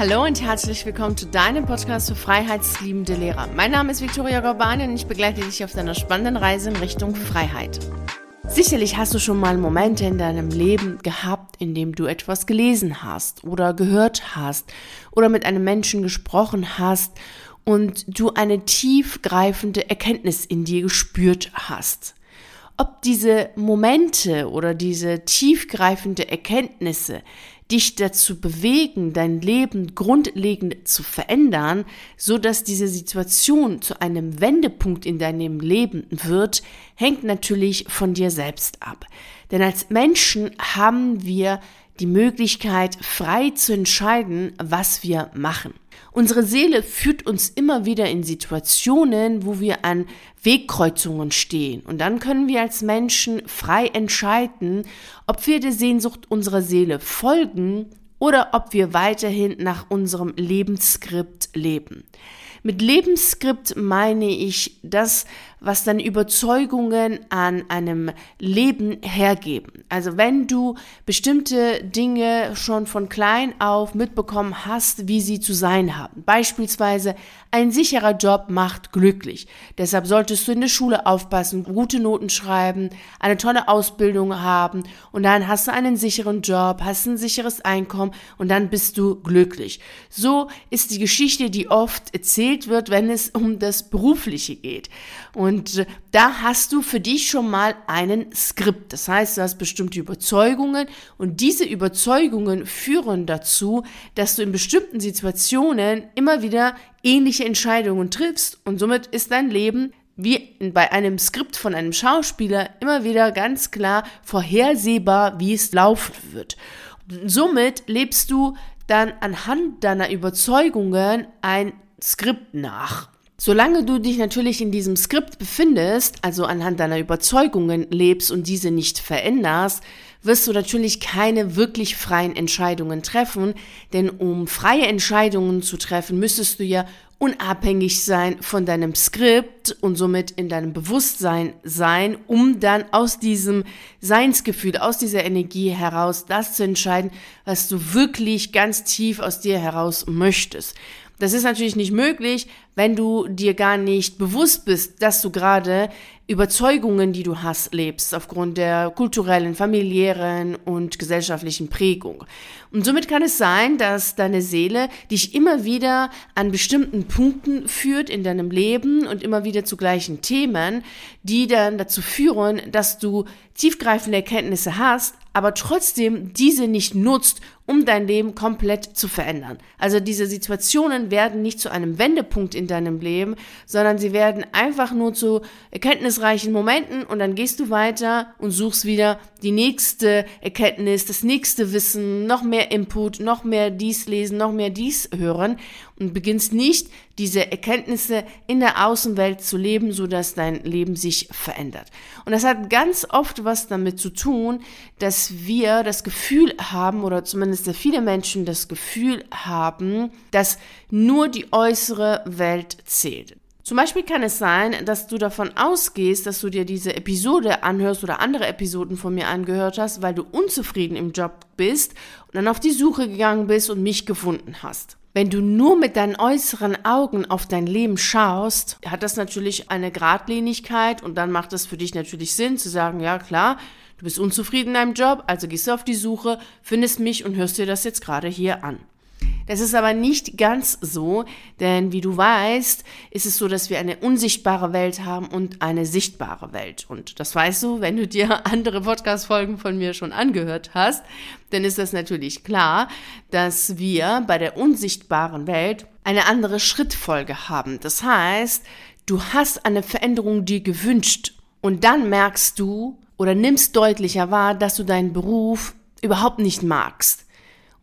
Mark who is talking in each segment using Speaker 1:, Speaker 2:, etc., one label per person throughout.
Speaker 1: Hallo und herzlich willkommen zu deinem Podcast für freiheitsliebende Lehrer. Mein Name ist Viktoria Gorbani und ich begleite dich auf deiner spannenden Reise in Richtung Freiheit. Sicherlich hast du schon mal Momente in deinem Leben gehabt, in dem du etwas gelesen hast oder gehört hast oder mit einem Menschen gesprochen hast und du eine tiefgreifende Erkenntnis in dir gespürt hast. Ob diese Momente oder diese tiefgreifende Erkenntnisse dich dazu bewegen, dein Leben grundlegend zu verändern, so dass diese Situation zu einem Wendepunkt in deinem Leben wird, hängt natürlich von dir selbst ab. Denn als Menschen haben wir die Möglichkeit, frei zu entscheiden, was wir machen. Unsere Seele führt uns immer wieder in Situationen, wo wir an Wegkreuzungen stehen. Und dann können wir als Menschen frei entscheiden, ob wir der Sehnsucht unserer Seele folgen oder ob wir weiterhin nach unserem Lebensskript leben. Mit Lebensskript meine ich das, was deine Überzeugungen an einem Leben hergeben. Also wenn du bestimmte Dinge schon von klein auf mitbekommen hast, wie sie zu sein haben. Beispielsweise ein sicherer Job macht glücklich. Deshalb solltest du in der Schule aufpassen, gute Noten schreiben, eine tolle Ausbildung haben und dann hast du einen sicheren Job, hast ein sicheres Einkommen und dann bist du glücklich. So ist die Geschichte, die oft erzählt wird, wenn es um das Berufliche geht. Und da hast du für dich schon mal einen Skript. Das heißt, du hast bestimmte Überzeugungen und diese Überzeugungen führen dazu, dass du in bestimmten Situationen immer wieder ähnliche Entscheidungen triffst und somit ist dein Leben wie bei einem Skript von einem Schauspieler immer wieder ganz klar vorhersehbar, wie es laufen wird. Somit lebst du dann anhand deiner Überzeugungen ein Skript nach. Solange du dich natürlich in diesem Skript befindest, also anhand deiner Überzeugungen lebst und diese nicht veränderst, wirst du natürlich keine wirklich freien Entscheidungen treffen, denn um freie Entscheidungen zu treffen, müsstest du ja unabhängig sein von deinem Skript und somit in deinem Bewusstsein sein, um dann aus diesem Seinsgefühl, aus dieser Energie heraus das zu entscheiden, was du wirklich ganz tief aus dir heraus möchtest. Das ist natürlich nicht möglich, wenn du dir gar nicht bewusst bist, dass du gerade Überzeugungen, die du hast, lebst, aufgrund der kulturellen, familiären und gesellschaftlichen Prägung. Und somit kann es sein, dass deine Seele dich immer wieder an bestimmten Punkten führt in deinem Leben und immer wieder zu gleichen Themen, die dann dazu führen, dass du tiefgreifende Erkenntnisse hast, aber trotzdem diese nicht nutzt, um dein Leben komplett zu verändern. Also diese Situationen werden nicht zu einem Wendepunkt in deinem Leben, sondern sie werden einfach nur zu erkenntnisreichen Momenten und dann gehst du weiter und suchst wieder die nächste Erkenntnis, das nächste Wissen, noch mehr Input, noch mehr dies lesen, noch mehr dies hören und beginnst nicht diese Erkenntnisse in der Außenwelt zu leben, so dass dein Leben sich verändert. Und das hat ganz oft was damit zu tun, dass wir das Gefühl haben oder zumindest viele Menschen das Gefühl haben, dass nur die äußere Welt zählt. Zum Beispiel kann es sein, dass du davon ausgehst, dass du dir diese Episode anhörst oder andere Episoden von mir angehört hast, weil du unzufrieden im Job bist und dann auf die Suche gegangen bist und mich gefunden hast. Wenn du nur mit deinen äußeren Augen auf dein Leben schaust, hat das natürlich eine Gradlinigkeit und dann macht es für dich natürlich Sinn zu sagen, ja klar, du bist unzufrieden in deinem Job, also gehst du auf die Suche, findest mich und hörst dir das jetzt gerade hier an. Das ist aber nicht ganz so, denn wie du weißt, ist es so, dass wir eine unsichtbare Welt haben und eine sichtbare Welt. Und das weißt du, wenn du dir andere Podcast-Folgen von mir schon angehört hast, dann ist das natürlich klar, dass wir bei der unsichtbaren Welt eine andere Schrittfolge haben. Das heißt, du hast eine Veränderung dir gewünscht und dann merkst du oder nimmst deutlicher wahr, dass du deinen Beruf überhaupt nicht magst.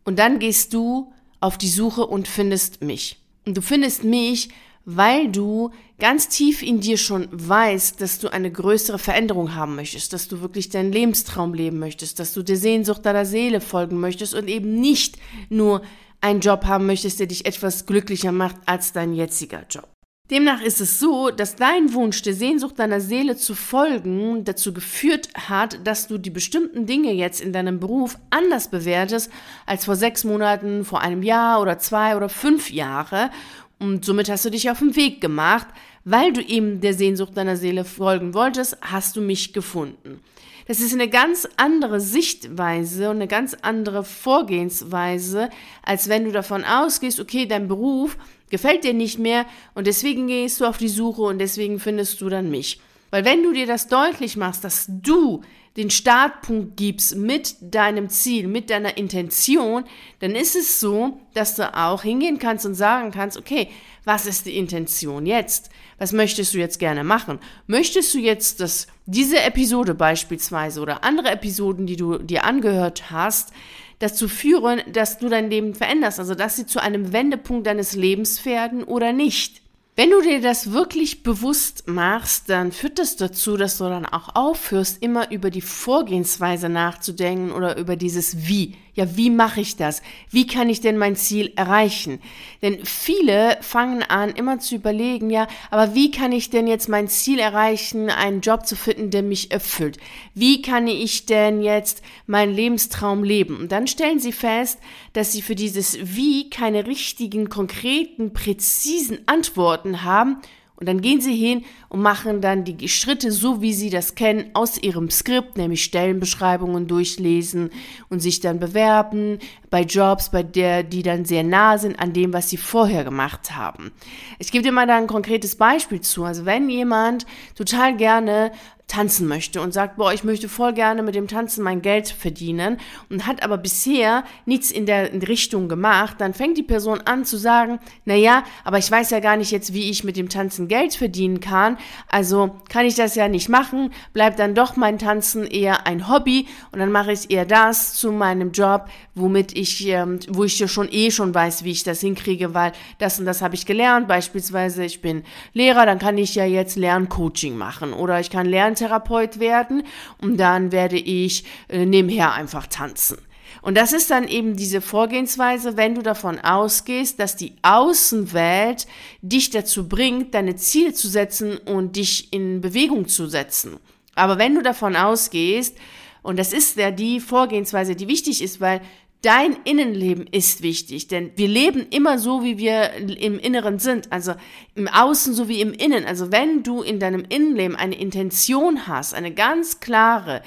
Speaker 1: Und dann gehst du auf die Suche und findest mich. Und du findest mich, weil du ganz tief in dir schon weißt, dass du eine größere Veränderung haben möchtest, dass du wirklich deinen Lebenstraum leben möchtest, dass du der Sehnsucht deiner Seele folgen möchtest und eben nicht nur einen Job haben möchtest, der dich etwas glücklicher macht als dein jetziger Job. Demnach ist es so, dass dein Wunsch, der Sehnsucht deiner Seele zu folgen, dazu geführt hat, dass du die bestimmten Dinge jetzt in deinem Beruf anders bewertest als vor sechs Monaten, vor einem Jahr oder zwei oder fünf Jahre. Und somit hast du dich auf den Weg gemacht, weil du eben der Sehnsucht deiner Seele folgen wolltest, hast du mich gefunden. Das ist eine ganz andere Sichtweise und eine ganz andere Vorgehensweise, als wenn du davon ausgehst, okay, dein Beruf gefällt dir nicht mehr und deswegen gehst du auf die Suche und deswegen findest du dann mich. Weil wenn du dir das deutlich machst, dass du den Startpunkt gibst mit deinem Ziel, mit deiner Intention, dann ist es so, dass du auch hingehen kannst und sagen kannst, okay, was ist die Intention jetzt? Was möchtest du jetzt gerne machen? Möchtest du jetzt, dass diese Episode beispielsweise oder andere Episoden, die du dir angehört hast, dazu führen, dass du dein Leben veränderst, also dass sie zu einem Wendepunkt deines Lebens werden oder nicht. Wenn du dir das wirklich bewusst machst, dann führt das dazu, dass du dann auch aufhörst, immer über die Vorgehensweise nachzudenken oder über dieses Wie ja, wie mache ich das? Wie kann ich denn mein Ziel erreichen? Denn viele fangen an, immer zu überlegen, ja, aber wie kann ich denn jetzt mein Ziel erreichen, einen Job zu finden, der mich erfüllt? Wie kann ich denn jetzt meinen Lebenstraum leben? Und dann stellen sie fest, dass sie für dieses Wie keine richtigen, konkreten, präzisen Antworten haben und dann gehen sie hin und machen dann die Schritte so, wie sie das kennen, aus ihrem Skript, nämlich Stellenbeschreibungen durchlesen und sich dann bewerben bei Jobs, bei der, die dann sehr nah sind an dem, was sie vorher gemacht haben. Ich gebe dir mal da ein konkretes Beispiel zu. Also wenn jemand total gerne tanzen möchte und sagt, boah, ich möchte voll gerne mit dem Tanzen mein Geld verdienen und hat aber bisher nichts in der Richtung gemacht, dann fängt die Person an zu sagen, na ja, aber ich weiß ja gar nicht jetzt, wie ich mit dem Tanzen Geld verdienen kann, also kann ich das ja nicht machen, bleibt dann doch mein Tanzen eher ein Hobby und dann mache ich eher das zu meinem Job, womit ich, ähm, wo ich ja schon eh schon weiß, wie ich das hinkriege, weil das und das habe ich gelernt, beispielsweise ich bin Lehrer, dann kann ich ja jetzt Lerncoaching machen oder ich kann lernen Tanztherapeut werden und dann werde ich äh, nebenher einfach tanzen. Und das ist dann eben diese Vorgehensweise, wenn du davon ausgehst, dass die Außenwelt dich dazu bringt, deine Ziele zu setzen und dich in Bewegung zu setzen. Aber wenn du davon ausgehst, und das ist ja die Vorgehensweise, die wichtig ist, weil Dein Innenleben ist wichtig, denn wir leben immer so, wie wir im Inneren sind, also im Außen so wie im Innen. Also wenn du in deinem Innenleben eine Intention hast, eine ganz klare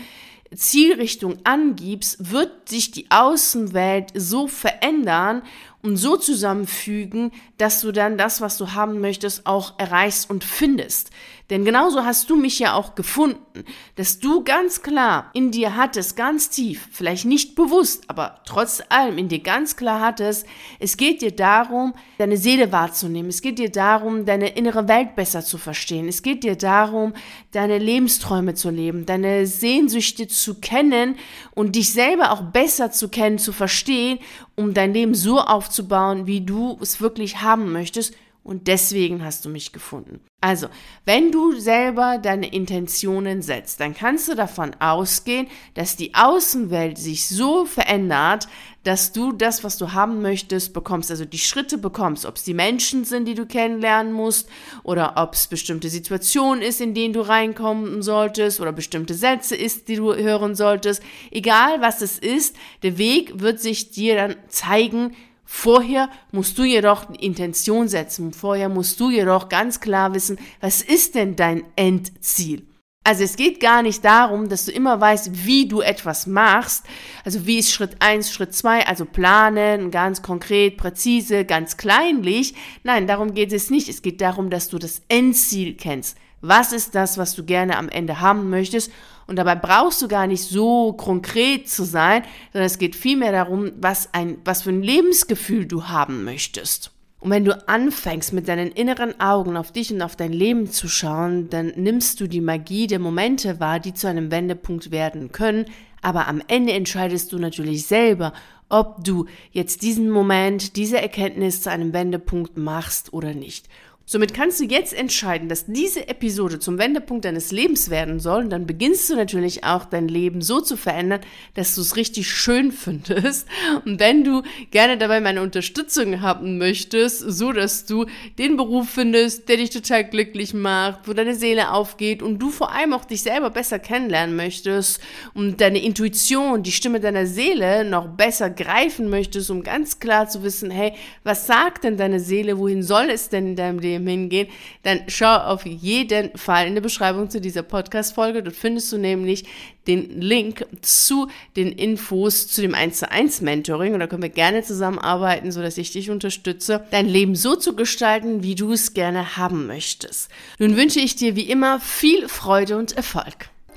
Speaker 1: Zielrichtung angibst, wird sich die Außenwelt so verändern und so zusammenfügen, dass du dann das, was du haben möchtest, auch erreichst und findest. Denn genauso hast du mich ja auch gefunden, dass du ganz klar in dir hattest, ganz tief, vielleicht nicht bewusst, aber trotz allem in dir ganz klar hattest, es geht dir darum, deine Seele wahrzunehmen. Es geht dir darum, deine innere Welt besser zu verstehen. Es geht dir darum, deine Lebensträume zu leben, deine Sehnsüchte zu kennen und dich selber auch besser zu kennen, zu verstehen, um dein Leben so aufzubauen, wie du es wirklich haben möchtest und deswegen hast du mich gefunden. Also, wenn du selber deine Intentionen setzt, dann kannst du davon ausgehen, dass die Außenwelt sich so verändert, dass du das, was du haben möchtest, bekommst, also die Schritte bekommst, ob es die Menschen sind, die du kennenlernen musst, oder ob es bestimmte Situationen ist, in denen du reinkommen solltest, oder bestimmte Sätze ist, die du hören solltest. Egal was es ist, der Weg wird sich dir dann zeigen, Vorher musst du jedoch eine Intention setzen. Vorher musst du jedoch ganz klar wissen, was ist denn dein Endziel? Also es geht gar nicht darum, dass du immer weißt, wie du etwas machst. Also wie ist Schritt eins, Schritt zwei, also planen, ganz konkret, präzise, ganz kleinlich. Nein, darum geht es nicht. Es geht darum, dass du das Endziel kennst. Was ist das, was du gerne am Ende haben möchtest? Und dabei brauchst du gar nicht so konkret zu sein, sondern es geht vielmehr darum, was ein, was für ein Lebensgefühl du haben möchtest. Und wenn du anfängst, mit deinen inneren Augen auf dich und auf dein Leben zu schauen, dann nimmst du die Magie der Momente wahr, die zu einem Wendepunkt werden können. Aber am Ende entscheidest du natürlich selber, ob du jetzt diesen Moment, diese Erkenntnis zu einem Wendepunkt machst oder nicht. Somit kannst du jetzt entscheiden, dass diese Episode zum Wendepunkt deines Lebens werden soll. Und dann beginnst du natürlich auch dein Leben so zu verändern, dass du es richtig schön findest. Und wenn du gerne dabei meine Unterstützung haben möchtest, so dass du den Beruf findest, der dich total glücklich macht, wo deine Seele aufgeht und du vor allem auch dich selber besser kennenlernen möchtest und deine Intuition, die Stimme deiner Seele noch besser greifen möchtest, um ganz klar zu wissen, hey, was sagt denn deine Seele, wohin soll es denn in deinem Leben hingehen, dann schau auf jeden Fall in der Beschreibung zu dieser Podcast-Folge. Dort findest du nämlich den Link zu den Infos zu dem 1 zu 1 Mentoring und da können wir gerne zusammenarbeiten, so dass ich dich unterstütze, dein Leben so zu gestalten, wie du es gerne haben möchtest. Nun wünsche ich dir wie immer viel Freude und Erfolg.